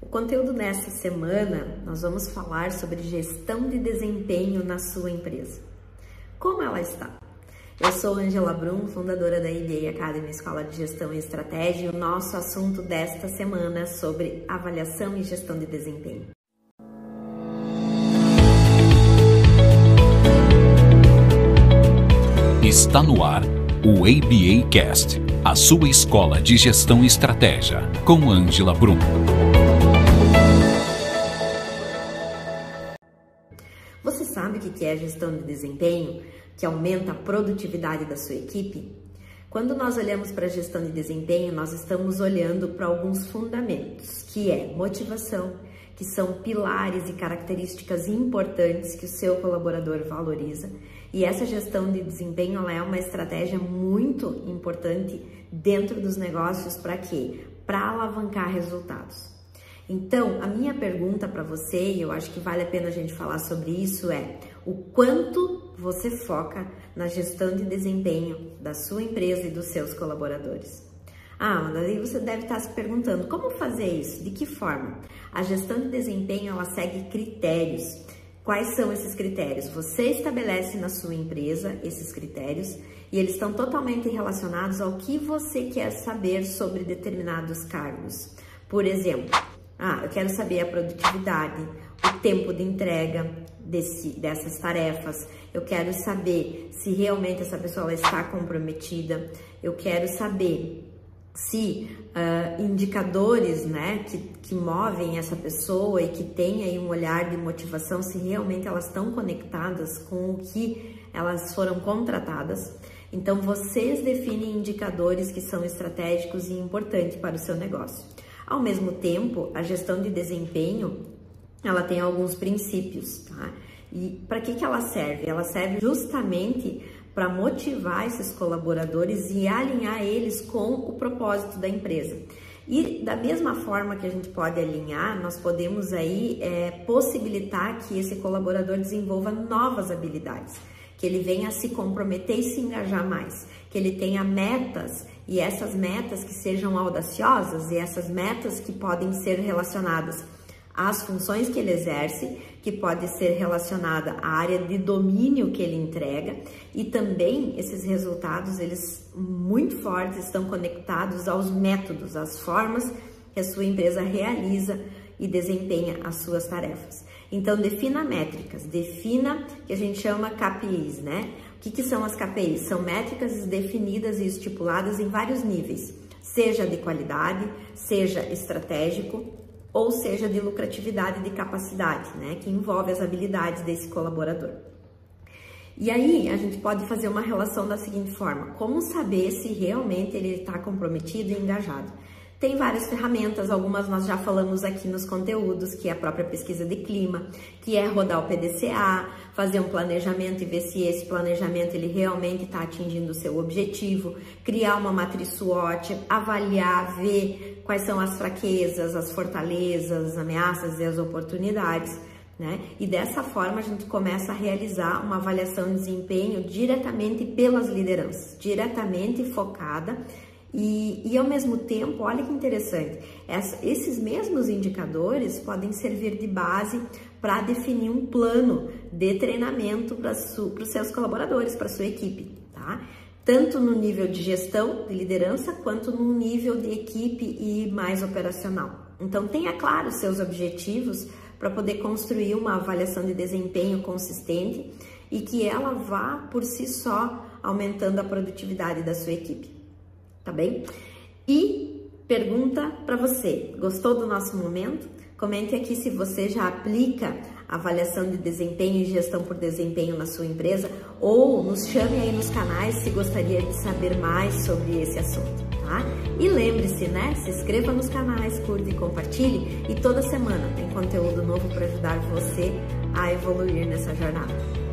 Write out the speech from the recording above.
O conteúdo nessa semana nós vamos falar sobre gestão de desempenho na sua empresa. Como ela está? Eu sou Angela Brum, fundadora da IBA Academy Escola de Gestão e Estratégia, e o nosso assunto desta semana é sobre avaliação e gestão de desempenho. Está no ar o ABA Cast, a sua escola de gestão e estratégia, com Angela Brum. Você sabe o que é gestão de desempenho? que aumenta a produtividade da sua equipe? Quando nós olhamos para a gestão de desempenho, nós estamos olhando para alguns fundamentos, que é motivação, que são pilares e características importantes que o seu colaborador valoriza. E essa gestão de desempenho ela é uma estratégia muito importante dentro dos negócios para quê? Para alavancar resultados. Então, a minha pergunta para você, e eu acho que vale a pena a gente falar sobre isso, é o quanto você foca na gestão de desempenho da sua empresa e dos seus colaboradores. Ah, daí você deve estar se perguntando como fazer isso, de que forma? A gestão de desempenho ela segue critérios. Quais são esses critérios? Você estabelece na sua empresa esses critérios e eles estão totalmente relacionados ao que você quer saber sobre determinados cargos. Por exemplo, ah, eu quero saber a produtividade, o tempo de entrega desse, dessas tarefas. Eu quero saber se realmente essa pessoa está comprometida. Eu quero saber se uh, indicadores né, que, que movem essa pessoa e que tem aí um olhar de motivação, se realmente elas estão conectadas com o que elas foram contratadas. Então, vocês definem indicadores que são estratégicos e importantes para o seu negócio. Ao mesmo tempo, a gestão de desempenho, ela tem alguns princípios, tá? E para que, que ela serve? Ela serve justamente para motivar esses colaboradores e alinhar eles com o propósito da empresa. E da mesma forma que a gente pode alinhar, nós podemos aí é, possibilitar que esse colaborador desenvolva novas habilidades, que ele venha a se comprometer e se engajar mais, que ele tenha metas e essas metas que sejam audaciosas e essas metas que podem ser relacionadas às funções que ele exerce, que pode ser relacionada à área de domínio que ele entrega. E também esses resultados eles muito fortes estão conectados aos métodos, às formas que a sua empresa realiza e desempenha as suas tarefas. Então defina métricas, defina que a gente chama KPIs, né? que, que são as KPIs? São métricas definidas e estipuladas em vários níveis, seja de qualidade, seja estratégico ou seja de lucratividade e de capacidade, né, que envolve as habilidades desse colaborador. E aí a gente pode fazer uma relação da seguinte forma: como saber se realmente ele está comprometido e engajado? Tem várias ferramentas, algumas nós já falamos aqui nos conteúdos, que é a própria pesquisa de clima, que é rodar o PDCA, fazer um planejamento e ver se esse planejamento ele realmente está atingindo o seu objetivo, criar uma matriz SWOT, avaliar, ver quais são as fraquezas, as fortalezas, as ameaças e as oportunidades. Né? E dessa forma a gente começa a realizar uma avaliação de desempenho diretamente pelas lideranças, diretamente focada e, e ao mesmo tempo, olha que interessante, essa, esses mesmos indicadores podem servir de base para definir um plano de treinamento para os seus colaboradores, para sua equipe, tá? Tanto no nível de gestão, de liderança, quanto no nível de equipe e mais operacional. Então, tenha claro seus objetivos para poder construir uma avaliação de desempenho consistente e que ela vá por si só aumentando a produtividade da sua equipe tá bem? E pergunta para você, gostou do nosso momento? Comente aqui se você já aplica avaliação de desempenho e gestão por desempenho na sua empresa ou nos chame aí nos canais se gostaria de saber mais sobre esse assunto, tá? E lembre-se, né? Se inscreva nos canais, curta e compartilhe e toda semana tem conteúdo novo para ajudar você a evoluir nessa jornada.